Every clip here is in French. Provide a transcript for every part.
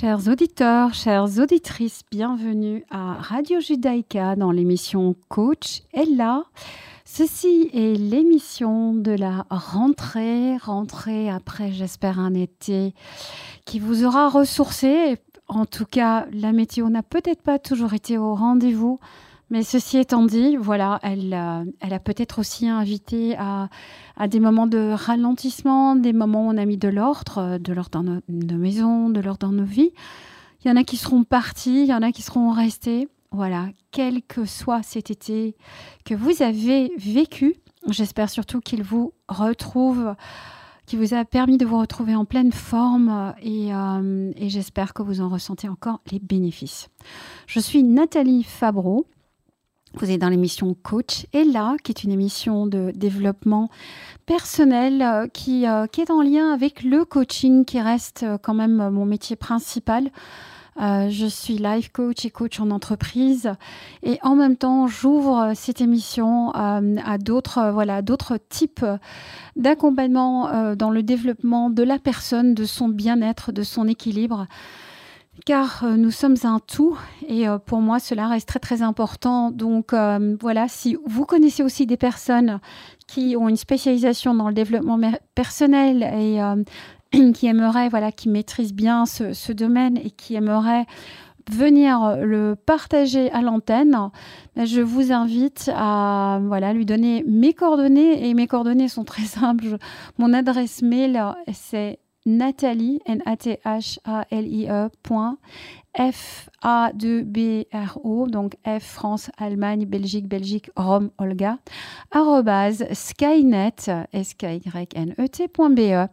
Chers auditeurs, chères auditrices, bienvenue à Radio Judaïka dans l'émission Coach Ella. Ceci est l'émission de la rentrée, rentrée après, j'espère, un été qui vous aura ressourcé. En tout cas, la météo n'a peut-être pas toujours été au rendez-vous, mais ceci étant dit, voilà, elle, euh, a peut-être aussi invité à, des moments de ralentissement, des moments où on a mis de l'ordre, euh, de l'ordre dans nos, maisons, de l'ordre dans nos vies. Il y en a qui seront partis, il y en a qui seront restés. Voilà, quel que soit cet été que vous avez vécu, j'espère surtout qu'il vous retrouve, qu'il vous a permis de vous retrouver en pleine forme euh, et j'espère que vous en ressentez encore les bénéfices. Je suis Nathalie Fabreau. Vous êtes dans l'émission Coach et là, qui est une émission de développement personnel euh, qui, euh, qui est en lien avec le coaching qui reste quand même mon métier principal. Euh, je suis life coach et coach en entreprise et en même temps j'ouvre cette émission euh, à d'autres euh, voilà d'autres types d'accompagnement dans le développement de la personne, de son bien-être, de son équilibre car nous sommes un tout et pour moi cela reste très très important. Donc voilà, si vous connaissez aussi des personnes qui ont une spécialisation dans le développement personnel et qui aimerait, voilà, qui maîtrise bien ce, domaine et qui aimerait venir le partager à l'antenne, ben, je vous invite à voilà, lui donner mes coordonnées. Et mes coordonnées sont très simples. Mon adresse mail, c'est Nathalie, N-A-T-H-A-L-I-E, F A 2 B R O donc F France Allemagne Belgique Belgique Rome Olga arrobase skynet s k y n e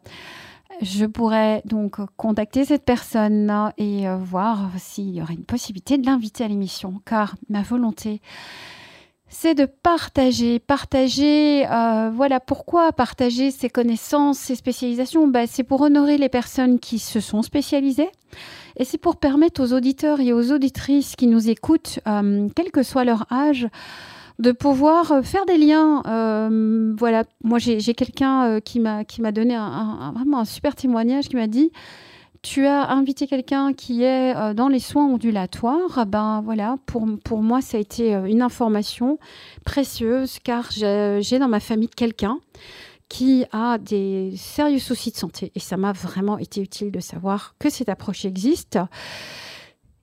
je pourrais donc contacter cette personne et euh, voir s'il y aurait une possibilité de l'inviter à l'émission, car ma volonté, c'est de partager, partager, euh, voilà pourquoi partager ses connaissances, ses spécialisations, bah, c'est pour honorer les personnes qui se sont spécialisées et c'est pour permettre aux auditeurs et aux auditrices qui nous écoutent, euh, quel que soit leur âge, de pouvoir euh, faire des liens. Voilà, moi j'ai quelqu'un qui m'a donné vraiment un super témoignage qui m'a dit tu as invité quelqu'un qui est dans les soins ondulatoires, ben voilà, pour, pour moi, ça a été une information précieuse car j'ai dans ma famille quelqu'un qui a des sérieux soucis de santé. Et ça m'a vraiment été utile de savoir que cette approche existe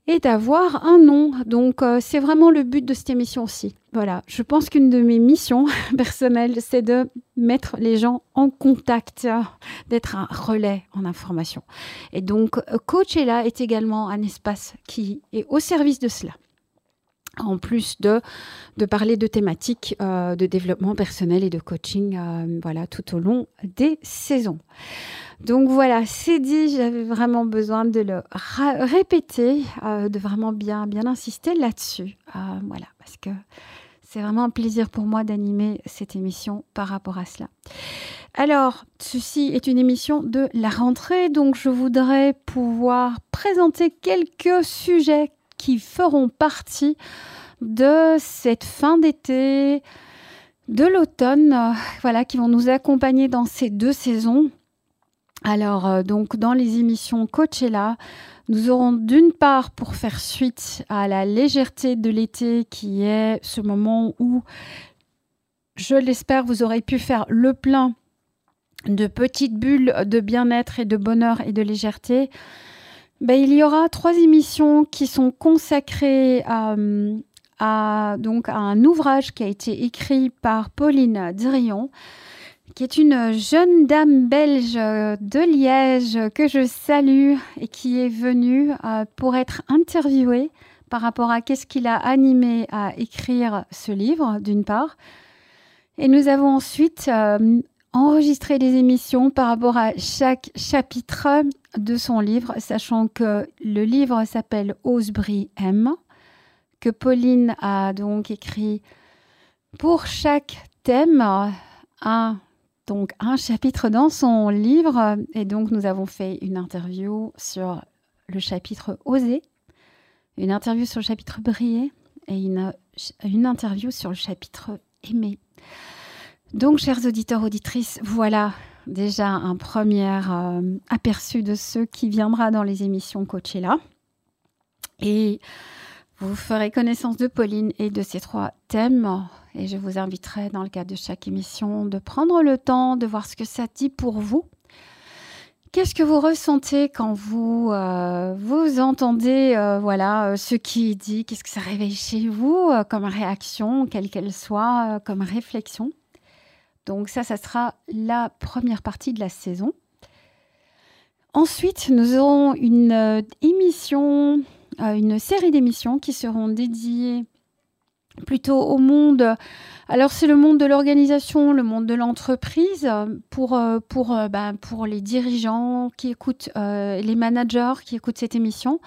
et d'avoir un nom. Donc, euh, c'est vraiment le but de cette émission aussi. Voilà, je pense qu'une de mes missions personnelles, c'est de mettre les gens en contact, d'être un relais en information. Et donc, euh, Coachella est également un espace qui est au service de cela en plus de, parler de thématiques euh, de développement personnel et de coaching voilà, tout au long des saisons. Donc voilà, c'est dit, j'avais vraiment besoin de le répéter, euh, de vraiment bien, bien insister là-dessus. Euh, voilà, parce que c'est vraiment un plaisir pour moi d'animer cette émission par rapport à cela. Alors, ceci est une émission de la rentrée, donc je voudrais pouvoir présenter quelques sujets qui feront partie de cette fin d'été, de l'automne, euh, voilà, qui vont nous accompagner dans ces deux saisons. Alors, euh, donc, dans les émissions Coachella, nous aurons d'une part, pour faire suite à la légèreté de l'été, qui est ce moment où, je l'espère, vous aurez pu faire le plein de petites bulles de bien-être et de bonheur et de légèreté. Ben, il y aura trois émissions qui sont consacrées à, donc, à un ouvrage qui a été écrit par Pauline Drion qui est une jeune dame belge de Liège que je salue et qui est venue euh, pour être interviewée par rapport à qu'est-ce qui l'a animé à écrire ce livre, d'une part. Et nous avons ensuite euh, enregistré des émissions par rapport à chaque chapitre de son livre, sachant que le livre s'appelle Osebris M, que Pauline a donc écrit pour chaque thème un chapitre dans son livre. Et donc nous avons fait une interview sur le chapitre Oser, une interview sur le chapitre Briller et une, une interview sur le chapitre Aimer. Donc, chers auditeurs, auditrices, voilà, déjà un premier aperçu de ce qui viendra dans les émissions Coachella. Et vous ferez connaissance de Pauline et de ces trois thèmes. Et je vous inviterai, dans le cadre de chaque émission, de prendre le temps de voir ce que ça dit pour vous. Qu'est-ce que vous ressentez quand vous, euh, vous entendez euh, voilà, euh, ce qui est dit? Qu'est-ce que ça réveille chez vous comme réaction, quelle qu'elle soit, comme réflexion? Donc ça, ça sera la première partie de la saison. Ensuite, nous aurons une émission une série d'émissions qui seront dédiées plutôt au monde. Alors c'est le monde de l'organisation, le monde de l'entreprise pour, euh, pour, euh, bah, pour les dirigeants qui écoutent, euh, les managers qui écoutent cette émission,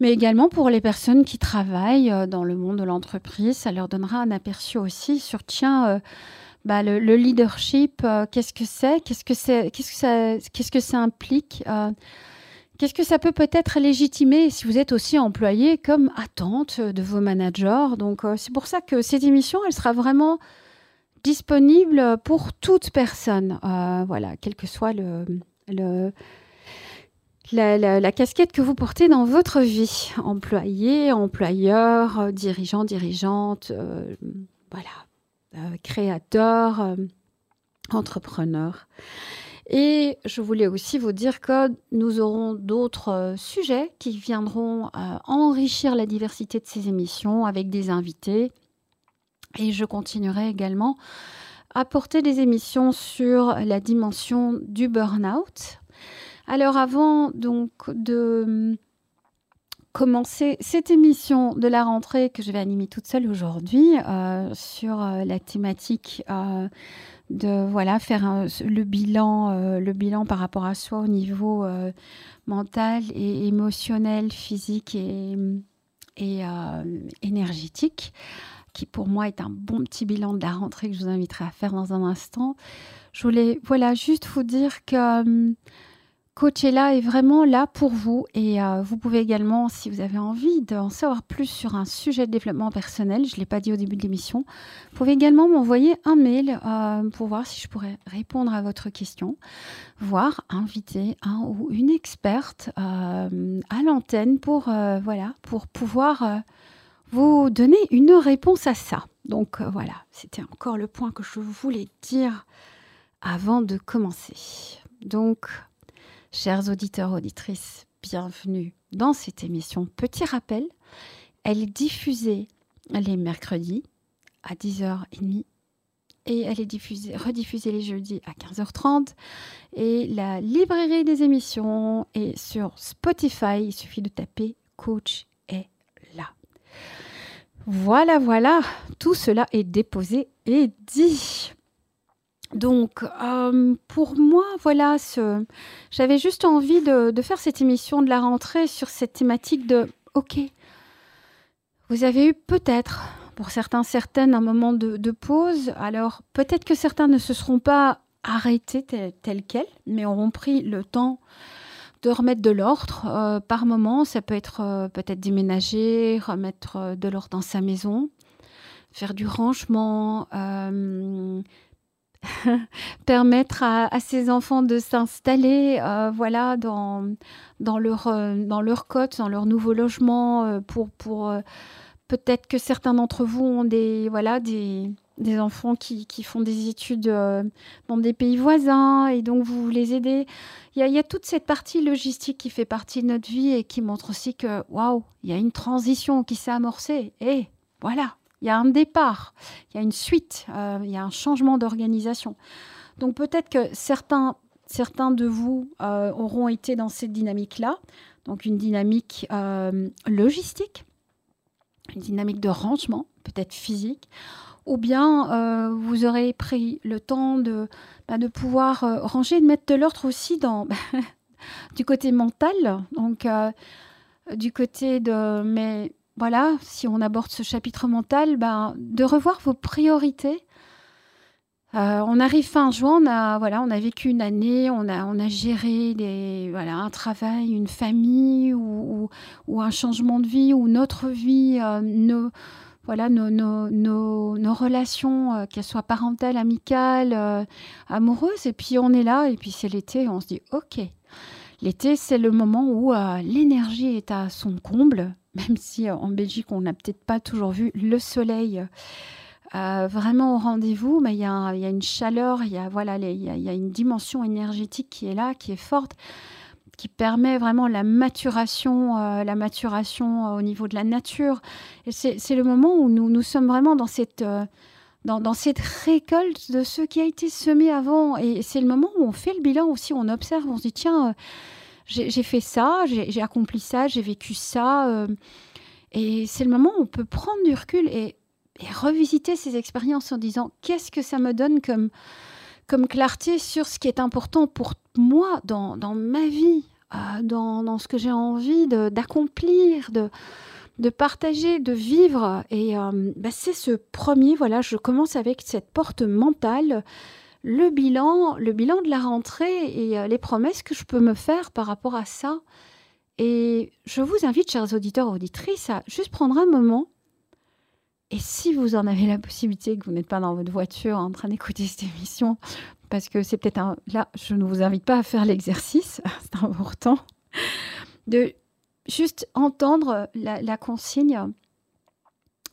mais également pour les personnes qui travaillent dans le monde de l'entreprise. Ça leur donnera un aperçu aussi sur, tiens, bah, le, leadership, qu'est-ce que c'est, qu'est-ce que, c'est, qu'est-ce que, ça, implique Qu'est-ce que ça peut peut-être légitimer si vous êtes aussi employé comme attente de vos managers? Donc euh, c'est pour ça que cette émission, elle sera vraiment disponible pour toute personne, euh, voilà, quelle que soit le, la, casquette que vous portez dans votre vie, employé, employeur, dirigeant, dirigeante, euh, voilà, créateur, entrepreneur. Et je voulais aussi vous dire que nous aurons d'autres euh, sujets qui viendront euh, enrichir la diversité de ces émissions avec des invités. Et je continuerai également à porter des émissions sur la dimension du burn-out. Alors avant donc de commencer cette émission de la rentrée que je vais animer toute seule aujourd'hui euh, sur la thématique de voilà faire le bilan euh, le bilan par rapport à soi au niveau euh, mental et émotionnel physique et, et euh, énergétique qui pour moi est un bon petit bilan de la rentrée que je vous inviterai à faire dans un instant. Je voulais voilà juste vous dire que Coachella est vraiment là pour vous et euh, vous pouvez également, si vous avez envie d'en savoir plus sur un sujet de développement personnel, je ne l'ai pas dit au début de l'émission, vous pouvez également m'envoyer un mail euh, pour voir si je pourrais répondre à votre question, voire inviter un ou une experte euh, à l'antenne pour, voilà, pour pouvoir vous donner une réponse à ça. Donc voilà, c'était encore le point que je voulais dire avant de commencer. Donc, Chers auditeurs, auditrices, bienvenue dans cette émission. Petit rappel, elle est diffusée les mercredis à 10h30 et elle est diffusée, rediffusée les jeudis à 15h30. Et la librairie des émissions est sur Spotify. Il suffit de taper Coach est là. Voilà, voilà, tout cela est déposé et dit. Donc, euh, pour moi, voilà, j'avais juste envie de, faire cette émission de la rentrée sur cette thématique de, OK, vous avez eu peut-être, pour certains, certaines, un moment de, pause. Alors, peut-être que certains ne se seront pas arrêtés tels quels, mais auront pris le temps de remettre de l'ordre euh, par moment. Ça peut être euh, peut-être déménager, remettre de l'ordre dans sa maison, faire du rangement permettre à, ces enfants de s'installer euh, voilà, dans, leur, euh, dans leur côte, dans leur nouveau logement, euh, pour, pour peut-être que certains d'entre vous ont des, voilà, des, des enfants qui, qui, font des études dans des pays voisins et donc vous les aidez. Il y, a, il y, a, toute cette partie logistique qui fait partie de notre vie et qui montre aussi que, waouh, il y a une transition qui s'est amorcée. Et voilà, il y a un départ, il y a une suite, euh, il y a un changement d'organisation. Donc peut-être que certains, certains de vous euh, auront été dans cette dynamique-là, donc une dynamique euh, logistique, une dynamique de rangement, peut-être physique, ou bien vous aurez pris le temps de, bah, pouvoir ranger, de mettre de l'ordre aussi dans, du côté mental, donc du côté de mais voilà, si on aborde ce chapitre mental, ben, de revoir vos priorités. Euh, on arrive fin juin, on a, voilà, on a vécu une année, on a, on a géré des, voilà, un travail, une famille ou, un changement de vie ou notre vie, euh, voilà nos, nos, nos, relations, euh, qu'elles soient parentales, amicales, amoureuses. Et puis on est là, et puis c'est l'été, on se dit ok. L'été, c'est le moment où l'énergie est à son comble, même si en Belgique, on n'a peut-être pas toujours vu le soleil vraiment au rendez-vous, mais il y, a, une chaleur, il y a, y a une dimension énergétique qui est là, qui est forte qui permet vraiment la maturation, euh, la maturation euh, au niveau de la nature. C'est le moment où nous, sommes vraiment dans cette, euh, dans, cette récolte de ce qui a été semé avant. Et c'est le moment où on fait le bilan aussi, on observe, on se dit, tiens, j'ai fait ça, j'ai accompli ça, j'ai vécu ça. et c'est le moment où on peut prendre du recul et, revisiter ces expériences en disant, qu'est-ce que ça me donne comme clarté sur ce qui est important pour moi dans, ma vie, euh, dans, ce que j'ai envie d'accomplir, de, de, partager, de vivre. Et euh, bah, c'est ce premier, voilà, je commence avec cette porte mentale, le bilan, le bilan de la rentrée et euh, les promesses que je peux me faire par rapport à ça. Et je vous invite, chers auditeurs, auditrices, à juste prendre un moment et si vous en avez la possibilité, que vous n'êtes pas dans votre voiture en train d'écouter cette émission, parce que c'est peut-être un... Là, je ne vous invite pas à faire l'exercice, c'est important, de juste entendre la, consigne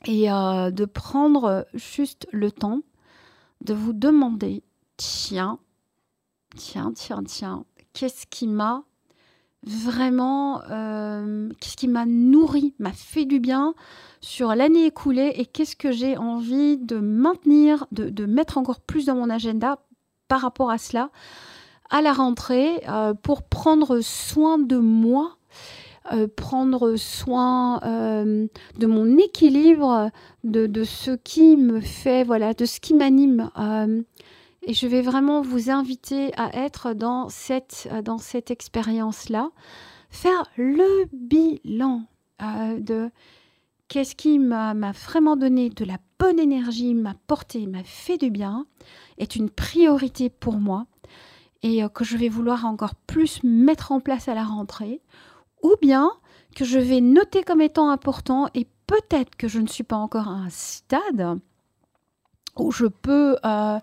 et euh, de prendre juste le temps de vous demander, tiens, tiens, tiens, tiens, qu'est-ce qui m'a vraiment, euh, qu'est-ce qui m'a nourri, m'a fait du bien sur l'année écoulée et qu'est-ce que j'ai envie de maintenir, de, mettre encore plus dans mon agenda par rapport à cela à la rentrée euh, pour prendre soin de moi, euh, prendre soin de mon équilibre, de, de, ce qui me fait, voilà, de ce qui m'anime. Et je vais vraiment vous inviter à être dans cette, dans cette expérience-là, faire le bilan euh, de qu'est-ce qui m'a vraiment donné de la bonne énergie, m'a porté, m'a fait du bien, est une priorité pour moi et euh, que je vais vouloir encore plus mettre en place à la rentrée, ou bien que je vais noter comme étant important et peut-être que je ne suis pas encore à un stade où je peux euh,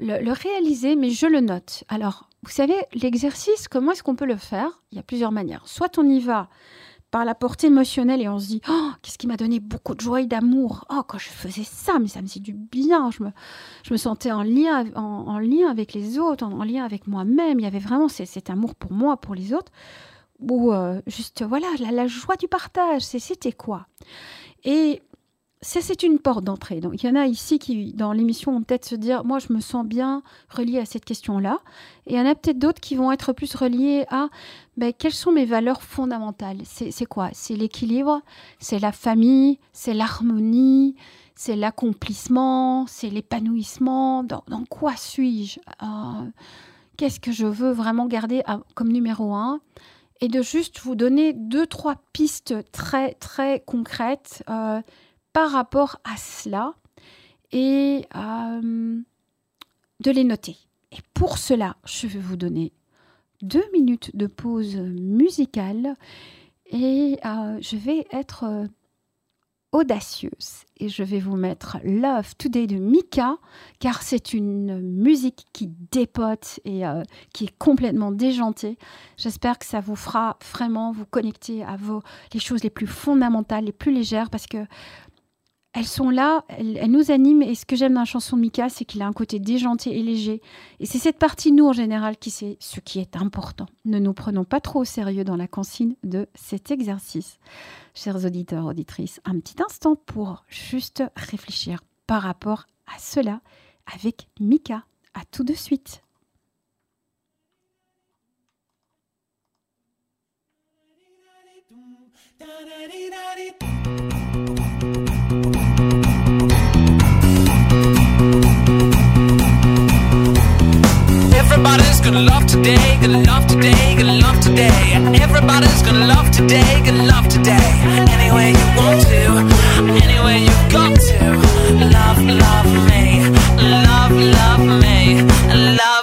le, réaliser, mais je le note. Alors, vous savez, l'exercice, comment est-ce qu'on peut le faire? Il y a plusieurs manières. Soit on y va par la portée émotionnelle et on se dit oh qu'est-ce qui m'a donné beaucoup de joie et d'amour! Oh quand je faisais ça mais ça me faisait du bien. Je me, je me sentais en lien en, lien avec les autres en, lien avec moi-même. Il y avait vraiment cet amour pour moi pour les autres ou euh, juste voilà la, la, joie du partage c'était quoi? Et ça, c'est une porte d'entrée. Donc, il y en a ici qui, dans l'émission, vont peut-être se dire Moi, je me sens bien relié à cette question-là. Et il y en a peut-être d'autres qui vont être plus reliés à ben, quelles sont mes valeurs fondamentales? C'est quoi? C'est l'équilibre, c'est la famille, c'est l'harmonie, c'est l'accomplissement, c'est l'épanouissement? Dans, quoi suis-je? Euh, Qu'est-ce que je veux vraiment garder comme numéro un? Et de juste vous donner deux, trois pistes très, très concrètes euh, par rapport à cela et euh, de les noter. Et pour cela, je vais vous donner deux minutes de pause musicale et euh, je vais être euh, audacieuse et je vais vous mettre Love Today de Mika car c'est une musique qui dépote et qui est complètement déjantée. J'espère que ça vous fera vraiment vous connecter à vos les choses les plus fondamentales, les plus légères parce que elles sont là, elles, nous animent. Et ce que j'aime dans la chanson de Mika, c'est qu'il a un côté déjanté et léger. Et c'est cette partie, nous, en général, qui sait ce qui est important. Ne nous prenons pas trop au sérieux dans la consigne de cet exercice. Chers auditeurs, auditrices, un petit instant pour juste réfléchir par rapport à cela avec Mika. À tout de suite. Gonna love today, gonna love today, gonna love today. Everybody's gonna love today, gonna love today. Any way you want to, any way you got to. Love, love me, love, love me, love.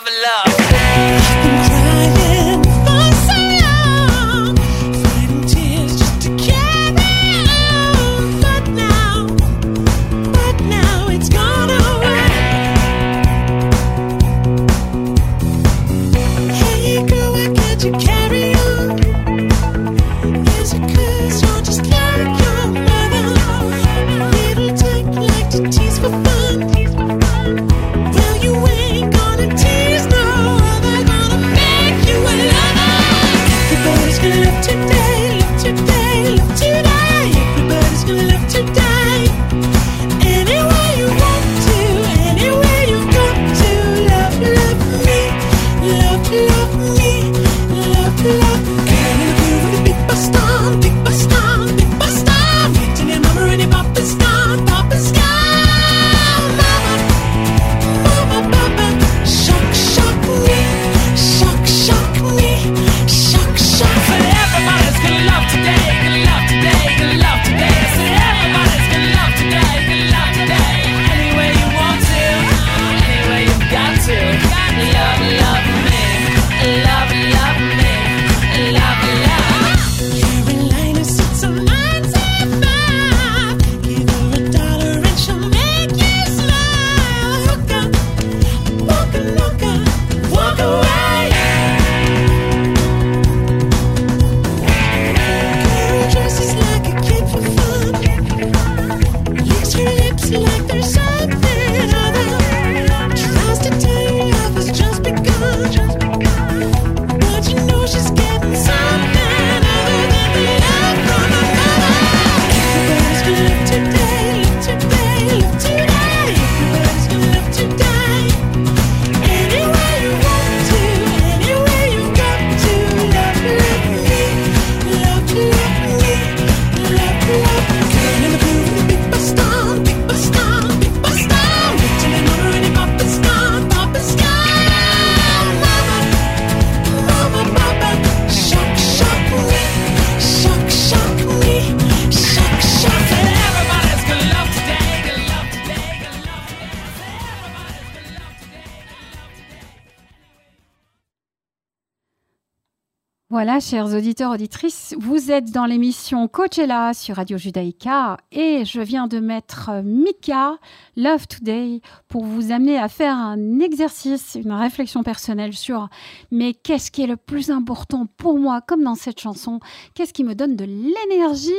Voilà, chers auditeurs, auditrices, vous êtes dans l'émission Coachella sur Radio Judaïka et je viens de mettre euh, Mika Love Today pour vous amener à faire un exercice, une réflexion personnelle sur mais qu'est-ce qui est le plus important pour moi, comme dans cette chanson, qu'est-ce qui me donne de l'énergie,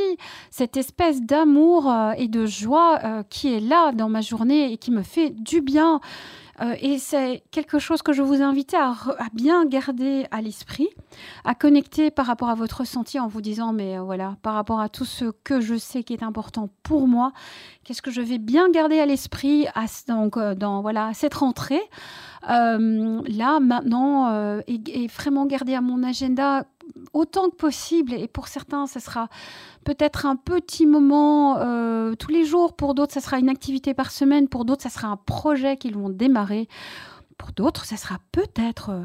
cette espèce d'amour euh, et de joie euh, qui est là dans ma journée et qui me fait du bien. Euh, et c'est quelque chose que je vous invite à, bien garder à l'esprit, à connecter par rapport à votre ressenti en vous disant, mais euh, voilà, par rapport à tout ce que je sais qui est important pour moi, qu'est-ce que je vais bien garder à l'esprit donc, euh, dans voilà, cette rentrée là, maintenant, et, et, vraiment garder à mon agenda autant que possible. Et pour certains, ce sera peut-être un petit moment euh, tous les jours. Pour d'autres, ce sera une activité par semaine. Pour d'autres, ce sera un projet qu'ils vont démarrer. Pour d'autres, ce sera peut-être euh,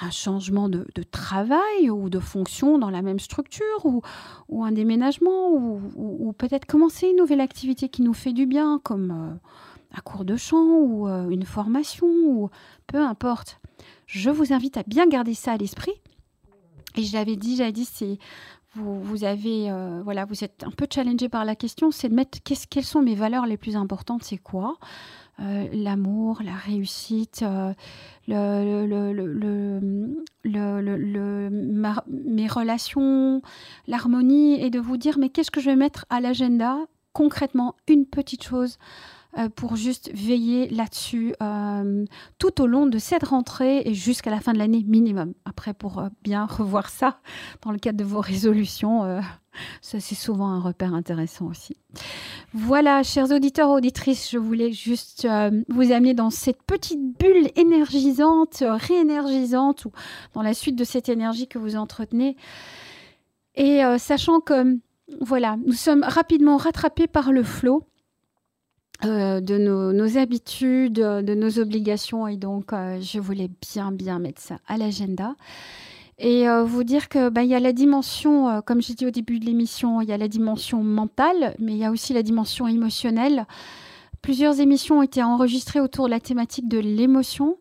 un changement de, travail ou de fonction dans la même structure ou, un déménagement ou, peut-être commencer une nouvelle activité qui nous fait du bien comme euh, un cours de chant ou une formation ou peu importe. Je vous invite à bien garder ça à l'esprit et je l'avais dit, j'avais dit, c'est vous, euh, vous êtes un peu challengé par la question, c'est de mettre quelles sont mes valeurs les plus importantes, c'est quoi? Euh, L'amour, la réussite, euh, mes relations, l'harmonie, et de vous dire, mais qu'est-ce que je vais mettre à l'agenda? Concrètement, une petite chose pour juste veiller là-dessus euh, tout au long de cette rentrée et jusqu'à la fin de l'année minimum. Après, pour euh, bien revoir ça dans le cadre de vos résolutions, ça c'est souvent un repère intéressant aussi. Voilà, chers auditeurs, auditrices, je voulais juste vous amener dans cette petite bulle énergisante, réénergisante, ou dans la suite de cette énergie que vous entretenez. Et sachant que, voilà, nous sommes rapidement rattrapés par le flot. Euh, de nos, habitudes, de nos obligations. Et donc, euh, je voulais bien, bien mettre ça à l'agenda. Et euh, vous dire que il y a la dimension, comme j'ai dit au début de l'émission, il y a la dimension mentale, mais il y a aussi la dimension émotionnelle. Plusieurs émissions ont été enregistrées autour de la thématique de l'émotion.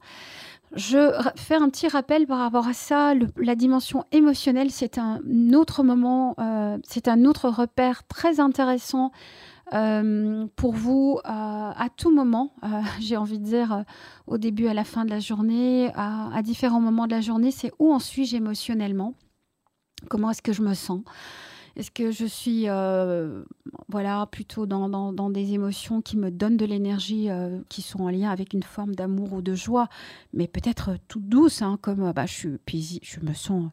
Je fais un petit rappel par rapport à ça. la dimension émotionnelle, c'est un autre moment, c'est un autre repère très intéressant euh, pour vous euh, à tout moment, euh, j'ai envie de dire au début, à la fin de la journée, à, différents moments de la journée, c'est où en suis-je émotionnellement? Comment est-ce que je me sens? Est-ce que je suis voilà, plutôt dans, des émotions qui me donnent de l'énergie, qui sont en lien avec une forme d'amour ou de joie, mais peut-être toute douce, hein, comme bah, je me sens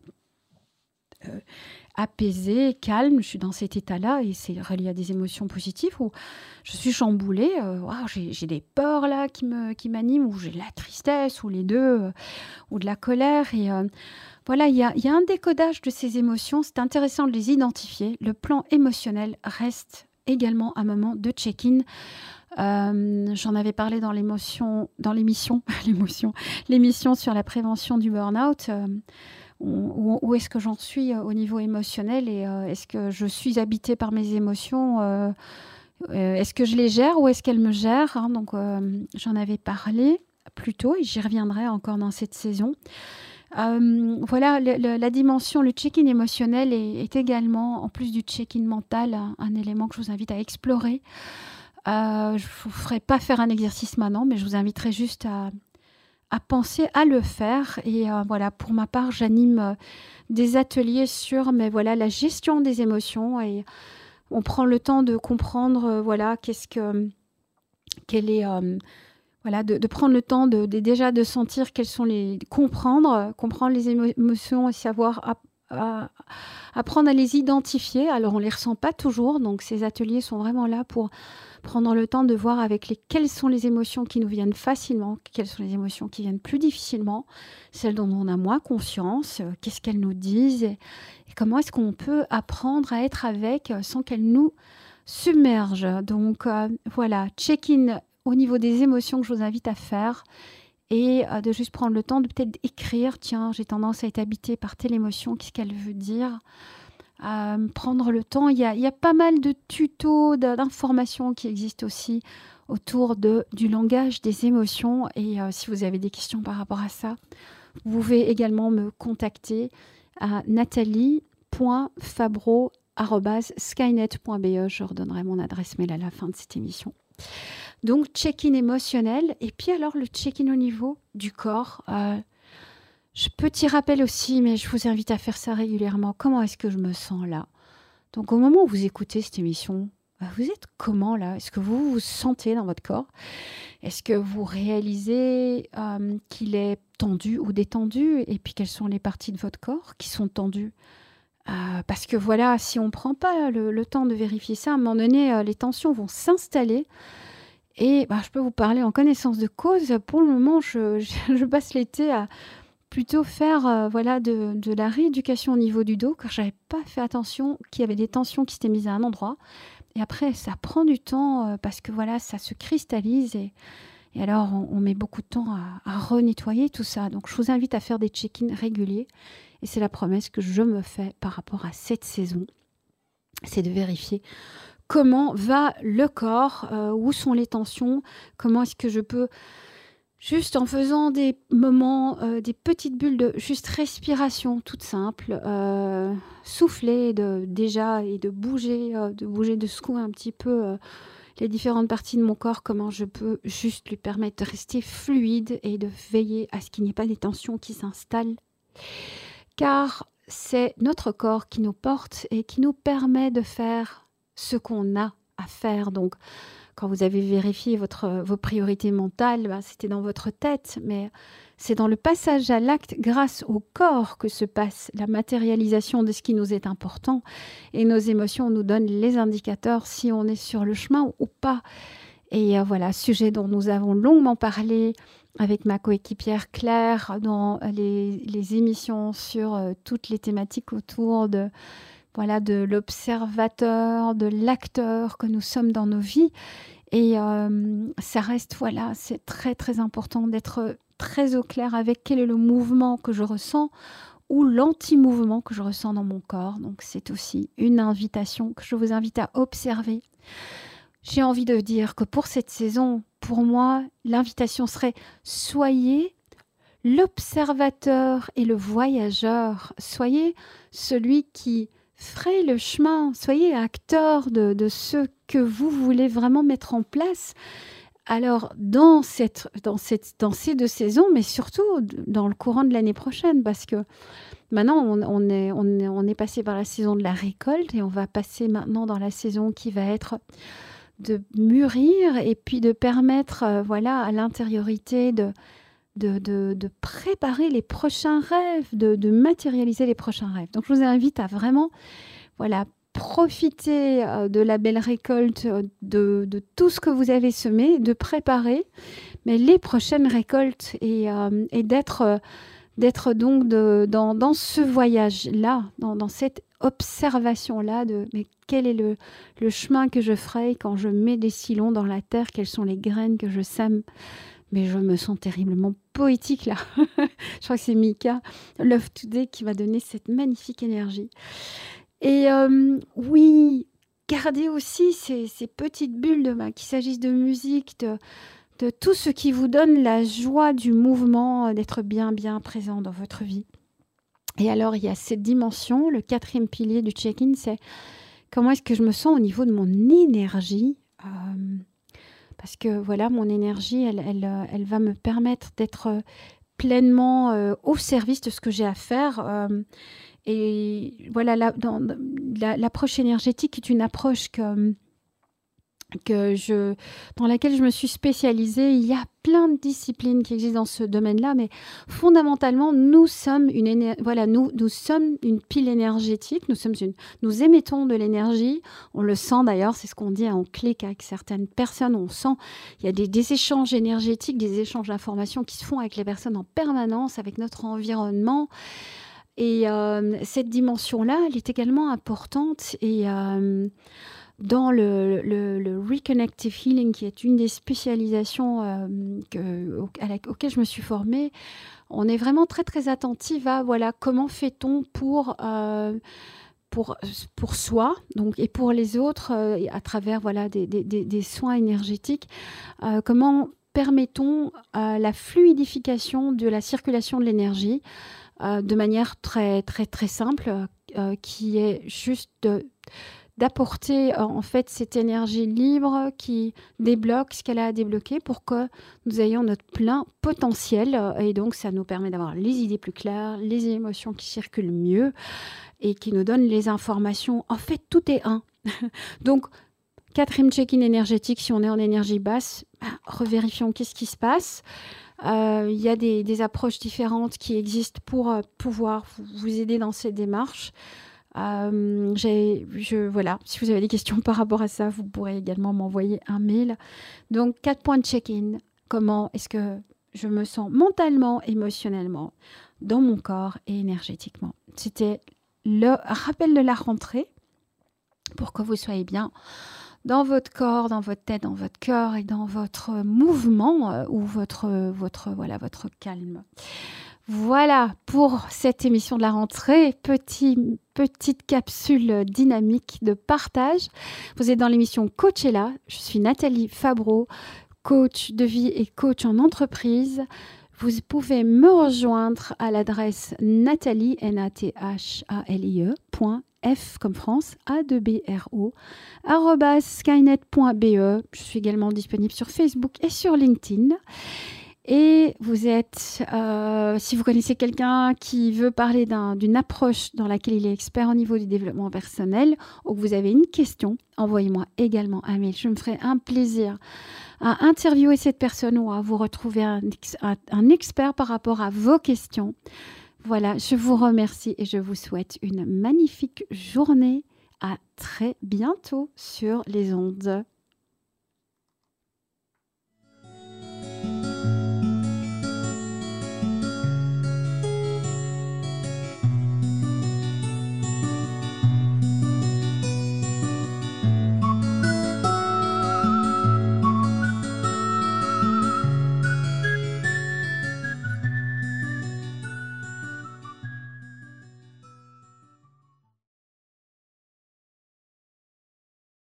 apaisée, calme, je suis dans cet état-là et c'est relié à des émotions positives où je suis chamboulée, euh, j'ai des peurs là qui me qui m'animent ou j'ai de la tristesse ou les deux euh, ou de la colère et euh, voilà, il y a, un décodage de ces émotions, c'est intéressant de les identifier. Le plan émotionnel reste également un moment de check-in. J'en avais parlé dans dans l'émission sur la prévention du burn-out où, est-ce que j'en suis euh, au niveau émotionnel et euh, est-ce que je suis habitée par mes émotions euh, Est-ce que je les gère ou est-ce qu'elles me gèrent hein? Donc, j'en avais parlé plus tôt et j'y reviendrai encore dans cette saison. voilà, la dimension, le check-in émotionnel est, également, en plus du check-in mental, un, élément que je vous invite à explorer. je ne vous ferai pas faire un exercice maintenant, mais je vous inviterai juste à, à penser à le faire. Et euh, voilà, pour ma part, j'anime euh, des ateliers sur mais voilà, la gestion des émotions et on prend le temps de comprendre euh, voilà, qu'est-ce que quelle est voilà, de, prendre le temps de, déjà de sentir quelles sont les comprendre, comprendre les émotions et savoir apprendre à les identifier. Alors on les ressent pas toujours, donc ces ateliers sont vraiment là pour prendre le temps de voir avec les quelles sont les émotions qui nous viennent facilement, quelles sont les émotions qui viennent plus difficilement, celles dont on a moins conscience, euh, qu'est-ce qu'elles nous disent et, comment est-ce qu'on peut apprendre à être avec euh, sans qu'elles nous submergent. Donc euh, voilà, check-in au niveau des émotions que je vous invite à faire et de juste prendre le temps de peut-être écrire, tiens, j'ai tendance à être habité par telle émotion, qu'est-ce qu'elle veut dire? Prendre le temps. Il y, a, pas mal de tutos, d'informations qui existent aussi autour du langage des émotions. Et euh, si vous avez des questions par rapport à ça, vous pouvez également me contacter à nathalie.fabro.skynet.be. Je redonnerai mon adresse mail à la fin de cette émission. Donc, check-in émotionnel. Et puis alors, le check-in au niveau du corps. Euh, je petit rappel aussi, mais je vous invite à faire ça régulièrement. Comment est-ce que je me sens là? Donc, au moment où vous écoutez cette émission, euh, vous êtes comment là? Est-ce que vous vous sentez dans votre corps? Est-ce que vous réalisez euh, qu'il est tendu ou détendu? Et puis, quelles sont les parties de votre corps qui sont tendues? Parce que voilà, si on ne prend pas le, temps de vérifier ça, à un moment donné, les tensions vont s'installer. Et bah, je peux vous parler en connaissance de cause. Pour le moment, je, passe l'été à plutôt faire euh, voilà, de, la rééducation au niveau du dos, car je n'avais pas fait attention qu'il y avait des tensions qui s'étaient mises à un endroit. Et après, ça prend du temps euh, parce que voilà, ça se cristallise et, alors on, met beaucoup de temps à, à renettoyer tout ça. Donc je vous invite à faire des check-ins réguliers et c'est la promesse que je me fais par rapport à cette saison. C'est de vérifier comment va le corps, euh, où sont les tensions, comment est-ce que je peux, juste en faisant des moments, euh, des petites bulles de juste respiration toute simple, euh, souffler de, déjà et de bouger, de bouger, de secouer un petit peu les différentes parties de mon corps, comment je peux juste lui permettre de rester fluide et de veiller à ce qu'il n'y ait pas des tensions qui s'installent. Car c'est notre corps qui nous porte et qui nous permet de faire ce qu'on a à faire. Donc, quand vous avez vérifié votre, vos priorités mentales, ben, c'était dans votre tête, mais c'est dans le passage à l'acte, grâce au corps, que se passe la matérialisation de ce qui nous est important. Et nos émotions nous donnent les indicateurs si on est sur le chemin ou pas. Et euh, voilà, sujet dont nous avons longuement parlé avec ma coéquipière Claire dans les, les émissions sur euh, toutes les thématiques autour de voilà, de l'observateur, de l'acteur que nous sommes dans nos vies. Et euh, ça reste, voilà, c'est très très important d'être très au clair avec quel est le mouvement que je ressens ou l'anti-mouvement que je ressens dans mon corps. Donc c'est aussi une invitation que je vous invite à observer. J'ai envie de dire que pour cette saison, pour moi, l'invitation serait soyez l'observateur et le voyageur. Soyez celui qui Frayez le chemin, soyez acteur de, ce que vous voulez vraiment mettre en place. Alors, dans, cette, dans, cette, dans ces deux saisons, mais surtout dans le courant de l'année prochaine, parce que maintenant, on, est, on, est, on est passé par la saison de la récolte et on va passer maintenant dans la saison qui va être de mûrir et puis de permettre euh, voilà, à l'intériorité de, de, préparer les prochains rêves, de, matérialiser les prochains rêves. Donc je vous invite à vraiment voilà, profiter euh, de la belle récolte, euh, de, tout ce que vous avez semé, de préparer mais les prochaines récoltes et, euh, d'être d'être donc dans, ce voyage-là, dans, cette observation-là de mais quel est le, le, chemin que je ferai quand je mets des silons dans la terre, quelles sont les graines que je sème mais je me sens terriblement poétique là. je crois que c'est Mika, Love Today, qui va donner cette magnifique énergie. Et euh, oui, gardez aussi ces, petites bulles, de, qu'il s'agisse de musique, de, de tout ce qui vous donne la joie du mouvement, euh, d'être bien, bien présent dans votre vie. Et alors, il y a cette dimension, le quatrième pilier du check-in, c'est comment est-ce que je me sens au niveau de mon énergie. Euh, parce que voilà, mon énergie, elle, euh, va me permettre d'être euh, pleinement euh, au service de ce que j'ai à faire. et voilà, l'approche énergétique est une approche que que je, dans laquelle je me suis spécialisée. Il y a plein de disciplines qui existent dans ce domaine-là, mais fondamentalement, nous sommes une, voilà, nous, nous sommes une pile énergétique. Nous sommes une, nous émettons de l'énergie. On le sent d'ailleurs, c'est ce qu'on dit, on clique avec certaines personnes, on sent. Il y a des, échanges énergétiques, des échanges d'informations qui se font avec les personnes en permanence, avec notre environnement. Et euh, cette dimension-là, elle est également importante et euh, dans le, Reconnective Healing, qui est une des spécialisations euh, que, auxquelles je me suis formée, on est vraiment très très attentive à voilà comment fait-on pour euh, pour, pour soi donc, et pour les autres euh, à travers voilà, des, des, soins énergétiques. comment permettons la fluidification de la circulation de l'énergie de manière très très très simple, qui est juste de d'apporter euh, en fait cette énergie libre qui débloque ce qu'elle a à débloquer pour que nous ayons notre plein potentiel. Et donc, ça nous permet d'avoir les idées plus claires, les émotions qui circulent mieux et qui nous donnent les informations. En fait, tout est un. donc, quatrième check-in énergétique, si on est en énergie basse, bah, revérifions qu'est-ce qui se passe. Euh, il y a des, approches différentes qui existent pour euh, pouvoir vous aider dans ces démarches. Euh, je, voilà, si vous avez des questions par rapport à ça, vous pourrez également m'envoyer un mail. Donc, quatre points de check-in. Comment est-ce que je me sens mentalement, émotionnellement, dans mon corps et énergétiquement? C'était le rappel de la rentrée pour que vous soyez bien dans votre corps, dans votre tête, dans votre cœur et dans votre mouvement euh, ou votre, votre, voilà, votre calme. Voilà pour cette émission de la rentrée. Petit, petite capsule dynamique de partage. Vous êtes dans l'émission Coachella. Je suis Nathalie Fabreau, coach de vie et coach en entreprise. Vous pouvez me rejoindre à l'adresse nathalie, n a t h a l i e, F comme France, A de B R O, skynet.be. Je suis également disponible sur Facebook et sur LinkedIn. Et vous êtes, euh, si vous connaissez quelqu'un qui veut parler d'une approche dans laquelle il est expert au niveau du développement personnel, ou que vous avez une question, envoyez-moi également un mail. Je me ferai un plaisir à interviewer cette personne ou à vous retrouver un, un expert par rapport à vos questions. Voilà, je vous remercie et je vous souhaite une magnifique journée. À très bientôt sur les ondes.